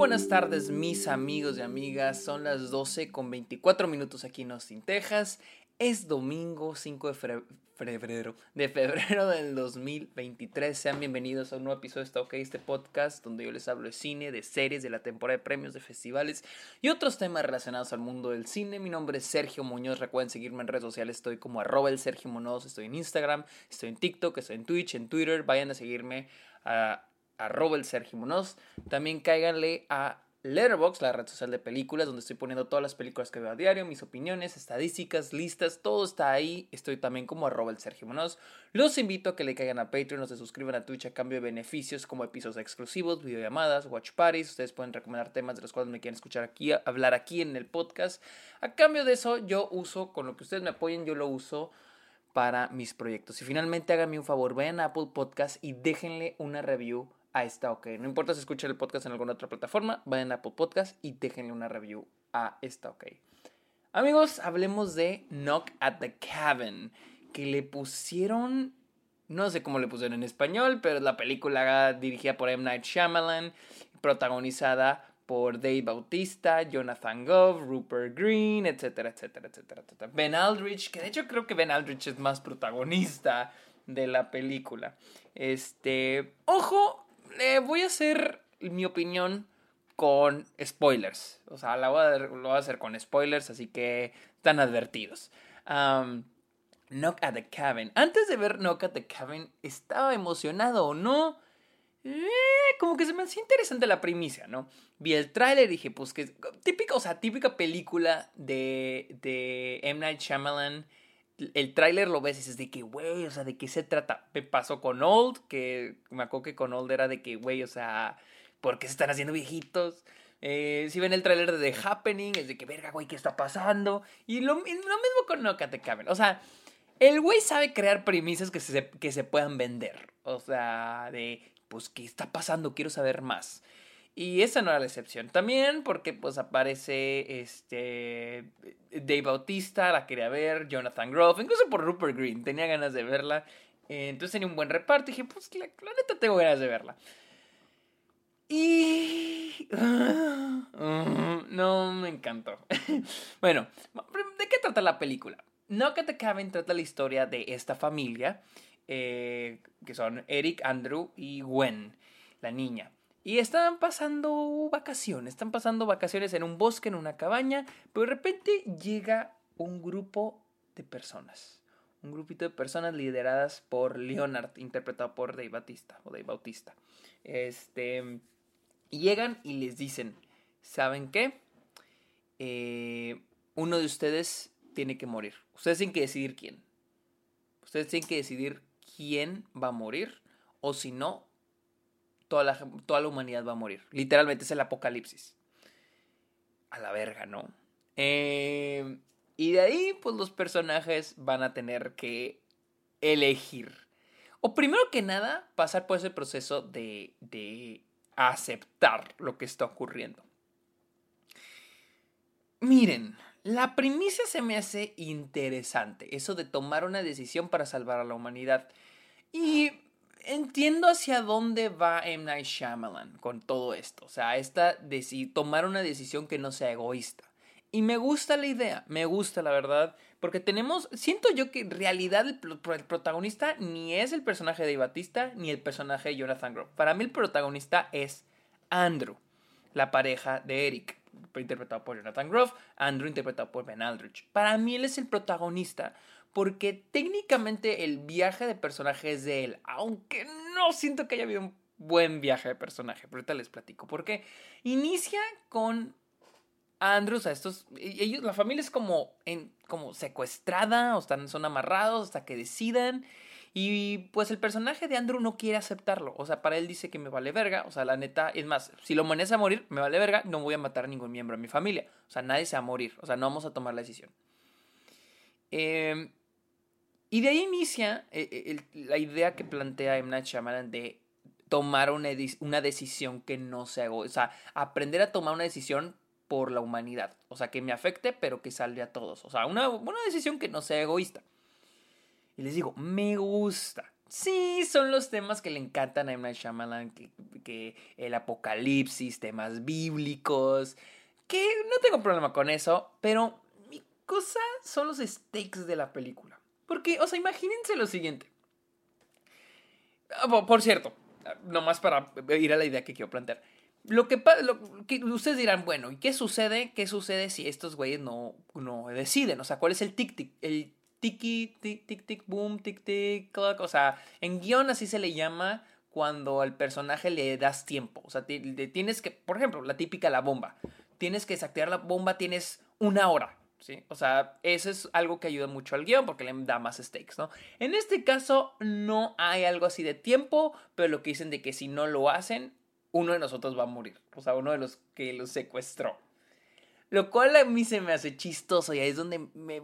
buenas tardes mis amigos y amigas, son las 12 con 24 minutos aquí en Austin, Texas. Es domingo 5 de febrero, de febrero del 2023. Sean bienvenidos a un nuevo episodio de Está OK, este podcast donde yo les hablo de cine, de series, de la temporada de premios, de festivales y otros temas relacionados al mundo del cine. Mi nombre es Sergio Muñoz, recuerden seguirme en redes sociales, estoy como arroba el Sergio Muñoz, estoy en Instagram, estoy en TikTok, estoy en Twitch, en Twitter, vayan a seguirme a arroba el Sergio Muñoz. También cáiganle a Letterboxd, la red social de películas, donde estoy poniendo todas las películas que veo a diario, mis opiniones, estadísticas, listas, todo está ahí. Estoy también como arroba el Sergio Muñoz. Los invito a que le caigan a Patreon o se suscriban a Twitch a cambio de beneficios como episodios exclusivos, videollamadas, watch parties. Ustedes pueden recomendar temas de los cuales me quieren escuchar aquí, hablar aquí en el podcast. A cambio de eso, yo uso, con lo que ustedes me apoyen, yo lo uso para mis proyectos. Y finalmente háganme un favor, vayan a Apple Podcast y déjenle una review a esta OK. No importa si escuchan el podcast en alguna otra plataforma, vayan a Apple Podcast y déjenle una review a esta OK. Amigos, hablemos de Knock at the Cabin, que le pusieron, no sé cómo le pusieron en español, pero la película dirigida por M. Night Shyamalan, protagonizada por Dave Bautista, Jonathan Gove, Rupert Green, etcétera, etcétera, etcétera, etcétera. Ben Aldrich, que de hecho creo que Ben Aldrich es más protagonista de la película. Este, ojo, le voy a hacer mi opinión con spoilers. O sea, la voy a, lo voy a hacer con spoilers, así que están advertidos. Knock at the Cabin. Antes de ver Knock at the Cabin, ¿estaba emocionado o no? Eh, como que se me hacía interesante la primicia, ¿no? Vi el tráiler y dije, pues que típica, o sea, típica película de, de M. Night Shyamalan el tráiler lo ves y dices de que, güey, o sea, ¿de qué se trata? Pasó con Old, que me acuerdo que con Old era de que, güey, o sea, ¿por qué se están haciendo viejitos? Eh, si ven el tráiler de The Happening, es de que, verga, güey, ¿qué está pasando? Y lo, mismo con No Cat O sea, el güey sabe crear premisas que se, que se puedan vender. O sea, de, pues, ¿qué está pasando? Quiero saber más. Y esa no era la excepción. También porque pues aparece este Dave Bautista, la quería ver, Jonathan Grove, incluso por Rupert Green, tenía ganas de verla. entonces tenía un buen reparto y dije, pues la, neta tengo ganas de verla. Y... no me encantó. bueno, ¿de qué trata la película? No que te Cabin trata la historia de esta familia, eh, que son Eric, Andrew y Gwen, la niña. Y están pasando vacaciones, están pasando vacaciones en un bosque, en una cabaña, pero de repente llega un grupo de personas. Un grupito de personas lideradas por Leonard, interpretado por Dave Bautista, o Dave Bautista. Este, llegan y les dicen, ¿saben qué? Eh, uno de ustedes tiene que morir. Ustedes tienen que decidir quién. Ustedes tienen que decidir quién va a morir, o si no, toda la, toda la humanidad va a morir. Literalmente es el apocalipsis. A la verga, ¿no? Eh, y de ahí, pues los personajes van a tener que elegir. O primero que nada, pasar por ese proceso de, de aceptar lo que está ocurriendo. Miren, la primicia se me hace interesante, eso de tomar una decisión para salvar a la humanidad. Y entiendo hacia dónde va M. Night Shyamalan con todo esto. O sea, esta tomar una decisión que no sea egoísta. Y me gusta la idea, me gusta la verdad, porque tenemos, siento yo que en realidad el, protagonista ni es el personaje de Batista ni el personaje de Jonathan Grove. Para mí el protagonista es Andrew, la pareja de Eric, interpretado por Jonathan Grove, Andrew interpretado por Ben Aldrich. Para mí él es el protagonista porque técnicamente el viaje de personaje es de él, aunque no siento que haya habido un buen viaje de personaje, pero ahorita les platico, porque inicia con Andrew, o sea, estos, ellos, la familia es como, en, como secuestrada, o están, son amarrados hasta que decidan, y pues el personaje de Andrew no quiere aceptarlo. O sea, para él dice que me vale verga. O sea, la neta, es más, si lo manejas a morir, me vale verga, no voy a matar a ningún miembro de mi familia. O sea, nadie se va a morir. O sea, no vamos a tomar la decisión. Eh, y de ahí inicia eh, eh, la idea que plantea M. De tomar una, una decisión que no se haga. O sea, aprender a tomar una decisión por la humanidad. O sea, que me afecte, pero que salve a todos. O sea, una, una decisión que no sea egoísta. Y les digo, me gusta. Sí, son los temas que le encantan a M. Que el apocalipsis, temas bíblicos, que no tengo problema con eso, pero mi cosa son los stakes de la película. Porque, o sea, imagínense lo siguiente. Ah, por cierto, nomás para ir a la idea que quiero plantear. Lo que, lo que ustedes dirán, bueno, ¿y qué sucede? ¿Qué sucede si estos güeyes no, no deciden? O sea, ¿cuál es el tic-tic? El tiki, tic, tic, tic, boom, tic, tic, O sea, en guion así se le llama cuando al personaje le das tiempo. O sea, tienes que, por ejemplo, la típica la bomba. Tienes que desactivar la bomba, tienes una hora. ¿Sí? O sea, eso es algo que ayuda mucho al guion porque le da más stakes, ¿no? En este caso no hay algo así de tiempo, pero lo que dicen de que si no lo hacen, uno de nosotros va a morir. O sea, uno de los que los secuestró. Lo cual a mí se me hace chistoso y ahí es donde me,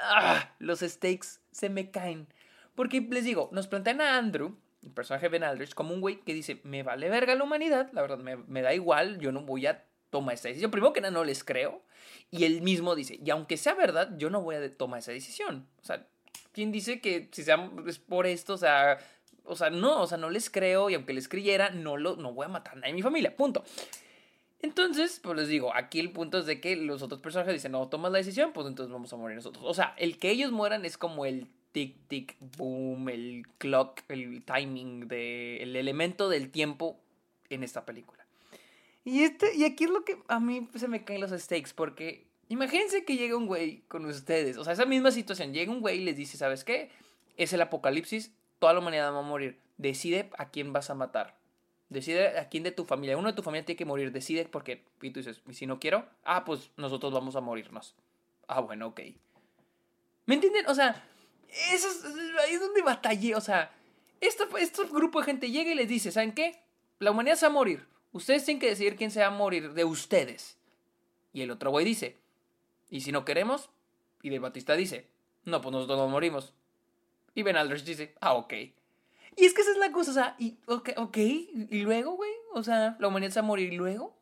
ah, los stakes se me caen. Porque les digo, nos plantean a Andrew, el personaje Ben Aldrich, como un güey que dice, me vale verga la humanidad, la verdad me, da igual, yo no voy a tomar esta decisión. Primero que nada, no les creo. Y él mismo dice, y aunque sea verdad, yo no voy a tomar esa decisión. O sea, ¿quién dice que si sea por esto, o sea, o sea, no, o sea, no les creo y aunque les creyera, no, lo, no voy a matar a nadie en mi familia, punto. Entonces, pues les digo, aquí el punto es de que los otros personajes dicen, no, tomas la decisión, pues entonces vamos a morir nosotros. O sea, el que ellos mueran es como el tic, tic, boom, el clock, el timing, de, el elemento del tiempo en esta película. Y, este, y aquí es lo que a mí se me caen los stakes, porque imagínense que llega un güey con ustedes, o sea, esa misma situación, llega un güey y les dice, ¿sabes qué? Es el apocalipsis, toda la humanidad va a morir. Decide a quién vas a matar. Decide a quién de tu familia. Uno de tu familia tiene que morir. Decide porque. Y tú dices, ¿y si no quiero? Ah, pues nosotros vamos a morirnos. Ah, bueno, ok. ¿Me entienden? O sea, eso es, ahí es donde batallé. O sea, este, este grupo de gente llega y les dice, ¿saben qué? La humanidad se va a morir. Ustedes tienen que decidir quién se va a morir de ustedes. Y el otro güey dice, ¿y si no queremos? Y de Batista dice, no, pues nosotros no morimos. Y Ben Aldrich dice, ah, ok. Y es que esa es la cosa, o sea, y, ok, y luego, güey, o sea, la humanidad se va a morir y luego.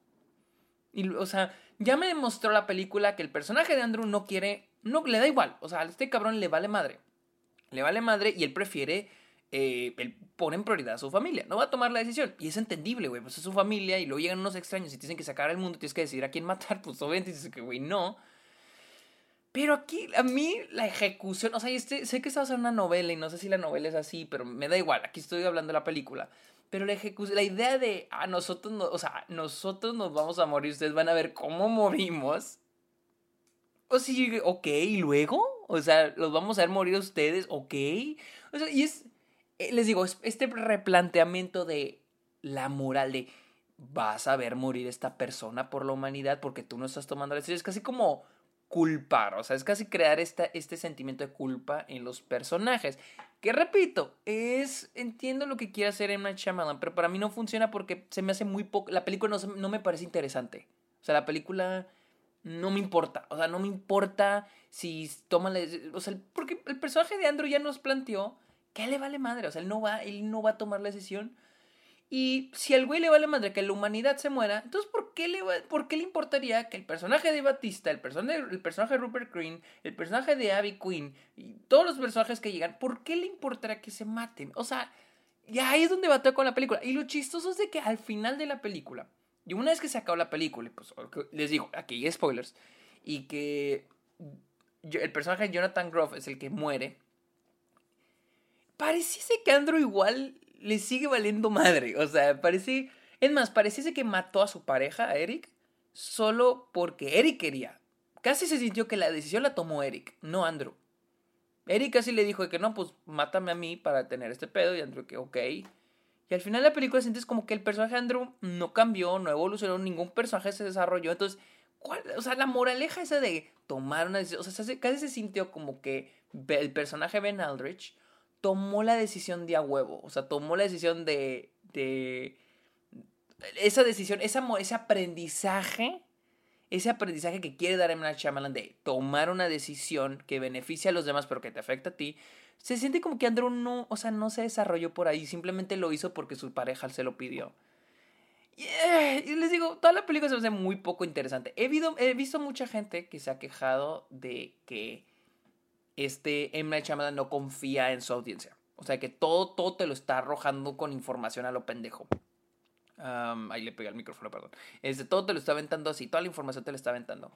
Y, o sea, ya me demostró la película que el personaje de Andrew no quiere, no, le da igual, o sea, a este cabrón le vale madre. Le vale madre y él prefiere, eh, él pone en prioridad a su familia, no va a tomar la decisión. Y es entendible, güey, pues es su familia y luego llegan unos extraños y te que sacar al mundo, tienes que decidir a quién matar, pues obviamente dices que, güey, no. Pero aquí, a mí, la ejecución, o sea, este, sé que está a una novela y no sé si la novela es así, pero me da igual, aquí estoy hablando de la película. Pero la ejecución, la idea de, a ah, nosotros, no, o sea, nosotros nos vamos a morir, ustedes van a ver cómo morimos. O sí, ok, ¿y luego? O sea, los vamos a ver morir ustedes, ok. O sea, y es, les digo, este replanteamiento de la moral de, vas a ver morir esta persona por la humanidad porque tú no estás tomando la decisión. Es casi como culpar, o sea, es casi crear esta, este sentimiento de culpa en los personajes. Que repito, es, entiendo lo que quiere hacer Emma Shyamalan, pero para mí no funciona porque se me hace muy poco, la película no, no me parece interesante. O sea, la película no me importa, o sea, no me importa si toma la, o sea, porque el personaje de Andrew ya nos planteó que le vale madre, o sea, él no va, él no va a tomar la decisión y si al güey le vale madre que la humanidad se muera, entonces ¿por qué le, por qué le importaría que el personaje de Batista, el personaje, personaje de Rupert Green, el personaje de Abby Quinn y todos los personajes que llegan, ¿por qué le importaría que se maten? O sea, ya ahí es donde bateo con la película. Y lo chistoso es de que al final de la película, y una vez que se acabó la película, pues les digo, aquí hay spoilers, y que el personaje de Jonathan Groff es el que muere, pareciese que Andrew igual le sigue valiendo madre. O sea, parece. Es más, pareciese que mató a su pareja, a Eric, solo porque Eric quería. Casi se sintió que la decisión la tomó Eric, no Andrew. Eric casi le dijo que no, pues mátame a mí para tener este pedo. Y Andrew que ok. Y al final de la película sientes como que el personaje de Andrew no cambió, no evolucionó, ningún personaje se desarrolló. Entonces, ¿cuál? O sea, la moraleja esa de tomar una decisión. O sea, casi se sintió como que el personaje Ben Aldrich tomó la decisión de a huevo. O sea, tomó la decisión de. de esa decisión, esa, ese aprendizaje. Ese aprendizaje que quiere dar Emma Shyamalan de tomar una decisión que beneficia a los demás pero que te afecta a ti, se siente como que Andrew no, o sea, no se desarrolló por ahí, simplemente lo hizo porque su pareja se lo pidió. Y les digo, toda la película se me hace muy poco interesante. He, he visto mucha gente que se ha quejado de que este M. Night no confía en su audiencia. O sea que todo, todo te lo está arrojando con información a lo pendejo. ahí le pegué al micrófono, perdón. Este, todo te lo está aventando así, toda la información te lo está aventando.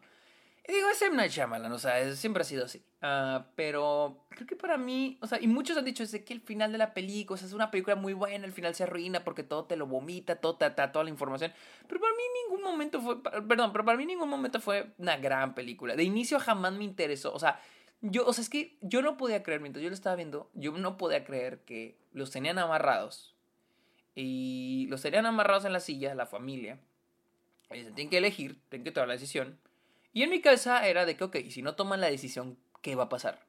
Y digo, es M. Night Shyamalan, o sea, siempre ha sido así. Uh, pero creo que para mí, o sea, y muchos han dicho, es que el final de la película, o sea, es una película muy buena, el final se arruina porque todo te lo vomita, todo te da toda la información. Pero para mí ningún momento fue, perdón, pero para mí ningún momento fue una gran película. De inicio jamás me interesó, o sea, yo, o sea, es que yo no podía creer, mientras yo lo estaba viendo, yo no podía creer que los tenían amarrados. Y los tenían amarrados en la silla, la familia. Y dicen, tienen que elegir, tienen que tomar la decisión y en mi cabeza era de que, ok, si no toman la decisión, ¿qué va a pasar?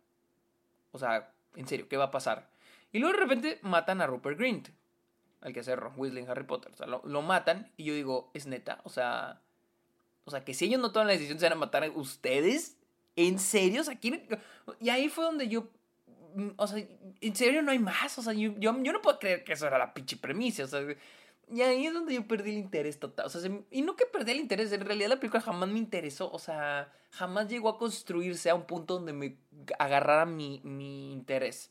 O sea, en serio, ¿qué va a pasar? Y luego de repente matan a Rupert Grint, al que hace Ron Weasley en Harry Potter. O sea, lo, matan y yo digo, ¿es neta? O sea, o sea, que si ellos no toman la decisión, ¿se van a matar a ustedes? ¿En serio? O sea. Y ahí fue donde yo mm, o sea, en serio no hay más. O sea, yo, yo, yo, no puedo creer que eso era la pinche premisa. O sea, y ahí es donde yo perdí el interés total. O sea, y no que perdí el interés, en realidad la película jamás me interesó. O sea, jamás llegó a construirse a un punto donde me agarrara mi, mi interés.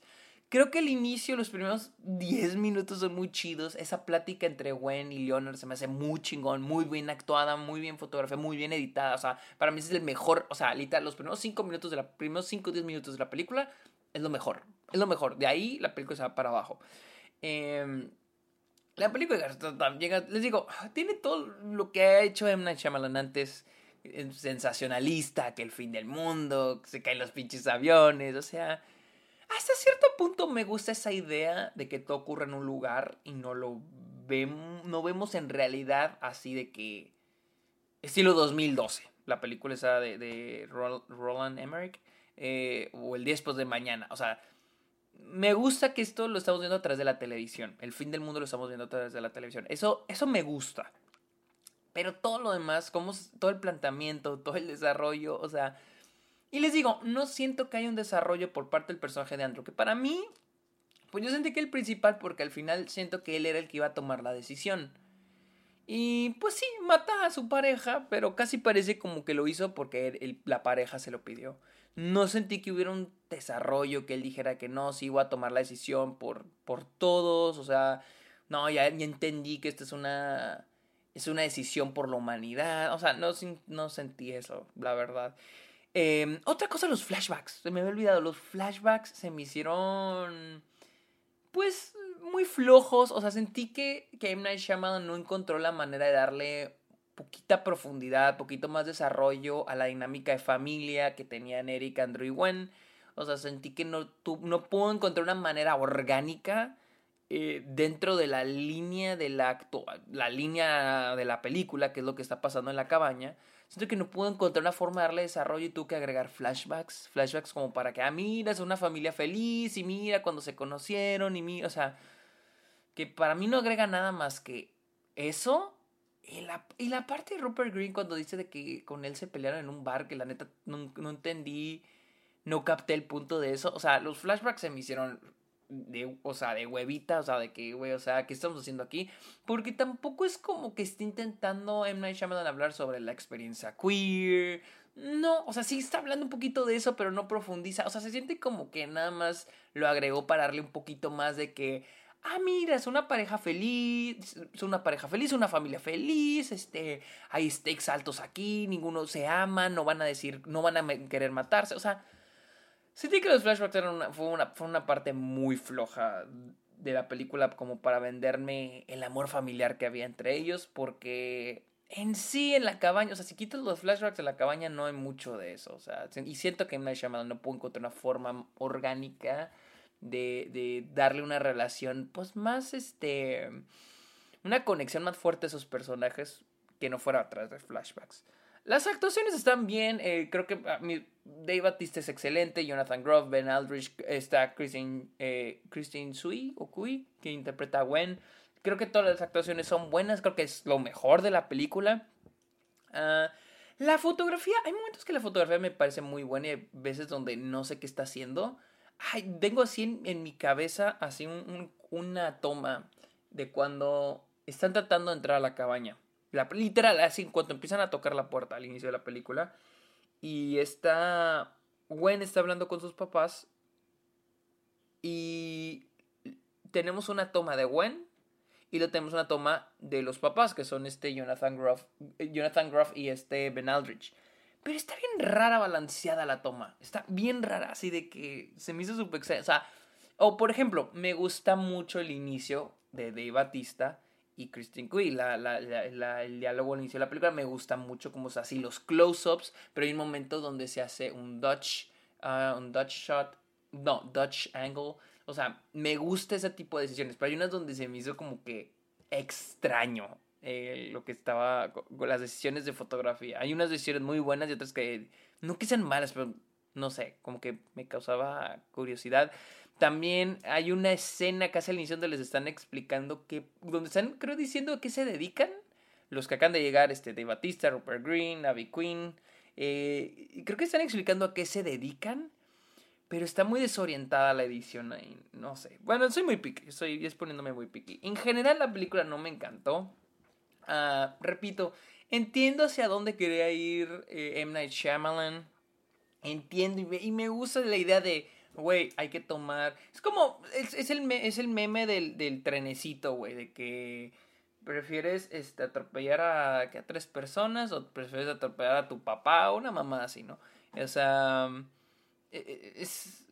Creo que el inicio, los primeros 10 minutos son muy chidos. Esa plática entre Gwen y Leonard se me hace muy chingón, muy bien actuada, muy bien fotografiada, muy bien editada. O sea, para mí es el mejor. O sea, literal, los primeros 5 minutos de la, primeros 5 o 10 minutos de la película es lo mejor. Es lo mejor. De ahí la película se va para abajo. Eh, la película llega, les digo, tiene todo lo que ha hecho M. Night Shyamalan antes. Sensacionalista, que el fin del mundo, se caen los pinches aviones, o sea... Hasta cierto punto me gusta esa idea de que todo ocurre en un lugar y no lo vemos, no vemos en realidad así de que... Estilo 2012, la película esa de, Roland Emmerich, eh, o El 10 de mañana, o sea me gusta que esto lo estamos viendo a través de la televisión. El fin del mundo lo estamos viendo a través de la televisión. Eso, eso me gusta. Pero todo lo demás, como todo el planteamiento, todo el desarrollo, o sea... Y les digo, no siento que haya un desarrollo por parte del personaje de Andrew, que para mí, pues yo sentí que el principal, porque al final siento que él era el que iba a tomar la decisión. Y pues sí, mata a su pareja, pero casi parece como que lo hizo porque la pareja se lo pidió. No sentí que hubiera un desarrollo que él dijera que no, sí iba a tomar la decisión por, por todos, o sea, no, ya, entendí que esto es una, es una decisión por la humanidad, o sea, no, no sentí eso, la verdad. Em, otra cosa, los flashbacks, se me había olvidado, los flashbacks se me hicieron, pues, muy flojos, o sea, sentí que, que. Night Shyamalan no encontró la manera de darle poquita profundidad, poquito más desarrollo a la dinámica de familia que tenían Eric, Andrew y Gwen. O sea, sentí que no, no puedo encontrar una manera orgánica eh, dentro de la línea de la, la línea de la película, que es lo que está pasando en la cabaña. Siento que no puedo encontrar una forma de darle desarrollo y tuve que agregar flashbacks. Flashbacks como para que, ah, mira, es una familia feliz y mira cuando se conocieron y mira, o sea, que para mí no agrega nada más que eso y la, y la parte de Rupert Green cuando dice de que con él se pelearon en un bar, que la neta no, no entendí, no capté el punto de eso. O sea, los flashbacks se me hicieron de, o sea, de huevita, o sea, de que, güey, o sea, ¿qué estamos haciendo aquí? Porque tampoco es como que esté intentando M. Night Shyamalan hablar sobre la experiencia queer. No, o sea, sí está hablando un poquito de eso, pero no profundiza. O sea, se siente como que nada más lo agregó para darle un poquito más de que, ah, mira, es una pareja feliz, es una pareja feliz, una familia feliz, este, hay stakes altos aquí, ninguno se ama, no van a decir, no van a querer matarse, o sea, sentí que los flashbacks eran una, fue, una, fue una parte muy floja de la película como para venderme el amor familiar que había entre ellos, porque en sí en la cabaña, o sea, si quitas los flashbacks de la cabaña no hay mucho de eso, o sea, y siento que M. Night no puedo encontrar una forma orgánica de, de darle una relación, pues más, este, una conexión más fuerte a esos personajes que no fuera a través de flashbacks. Las actuaciones están bien, eh, creo que ah, Dave Batista es excelente, Jonathan Grove, Ben Aldrich, está Christine, eh, Christine Sui o que interpreta a Gwen. Creo que todas las actuaciones son buenas, creo que es lo mejor de la película. Ah, la fotografía, hay momentos que la fotografía me parece muy buena y hay veces donde no sé qué está haciendo ay, tengo así en, mi cabeza, así una toma de cuando están tratando de entrar a la cabaña. La, literal, así cuando empiezan a tocar la puerta al inicio de la película. Y está. Gwen está hablando con sus papás. Y tenemos una toma de Gwen. y lo tenemos una toma de los papás, que son este Jonathan Groff, Jonathan Groff y este Ben Aldrich. Pero está bien rara balanceada la toma. Está bien rara, así de que se me hizo súper... O sea, o por ejemplo, me gusta mucho el inicio de Dave Batista y Christine Cui. La, el diálogo al inicio de la película me gusta mucho, como es así, los close-ups, pero hay un momento donde se hace un Dutch, ah, un Dutch shot, no, Dutch angle. O sea, me gusta ese tipo de decisiones, pero hay unas donde se me hizo como que extraño eh, lo que estaba con las decisiones de fotografía. Hay unas decisiones muy buenas y otras que no que sean malas, pero no sé, como que me causaba curiosidad. También hay una escena casi al inicio donde les están explicando que, donde están, creo, diciendo a qué se dedican. Los que acaban de llegar, este, Dave Batista, Rupert Green, Abby Quinn. Eh, creo que están explicando a qué se dedican. Pero está muy desorientada la edición ahí. No sé. Bueno, soy muy picky. Estoy exponiéndome muy picky. En general, la película no me encantó. Ah, repito, entiendo hacia dónde quería ir eh, M. Night Shyamalan. Entiendo y me gusta la idea de güey, hay que tomar. Es como, es, el, es el meme del, del trenecito, güey, de que prefieres este, atropellar a, a tres personas o prefieres atropellar a tu papá o una mamá así, ¿no? O sea, e, e, es,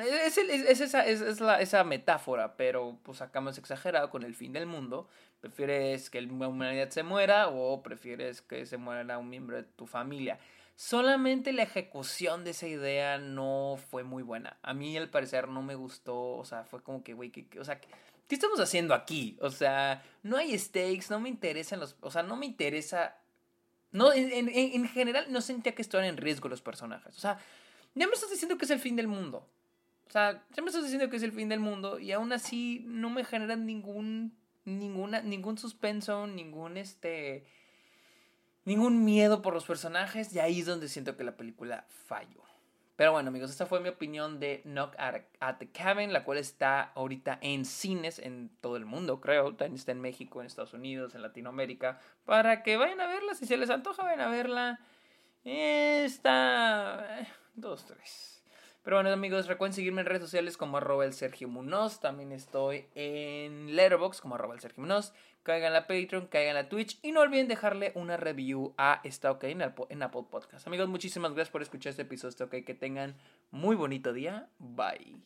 es, es, esa, es, la, esa metáfora, pero pues acá más exagerado con el fin del mundo. ¿Prefieres que la humanidad se muera o prefieres que se muera un miembro de tu familia? Solamente la ejecución de esa idea no fue muy buena. A mí al parecer no me gustó, o sea, fue como que, güey, que, o sea, ¿qué estamos haciendo aquí? O sea, no hay stakes, no me interesan los, o sea, no me interesa, no, en, en, general no sentía que estuvieran en riesgo los personajes. O sea, ya me estás diciendo que es el fin del mundo. O sea, ya me estás diciendo que es el fin del mundo y aún así no me generan ningún, ninguna, ningún suspenso, ningún, este ningún miedo por los personajes y ahí es donde siento que la película falló. Pero bueno amigos, esta fue mi opinión de Knock at, the Cabin, la cual está ahorita en cines en todo el mundo, creo. También está en México, en Estados Unidos, en Latinoamérica. Para que vayan a verla, si se les antoja, vayan a verla. Está... Eh, dos, tres. Pero bueno amigos, recuerden seguirme en redes sociales como arroba el Sergio Munoz. También estoy en Letterboxd como arroba el Sergio Munoz. Caigan a Patreon, caigan a Twitch. Y no olviden dejarle una review a Está OK en, en Apple Podcast. Amigos, muchísimas gracias por escuchar este episodio. Está OK. Que tengan muy bonito día. Bye.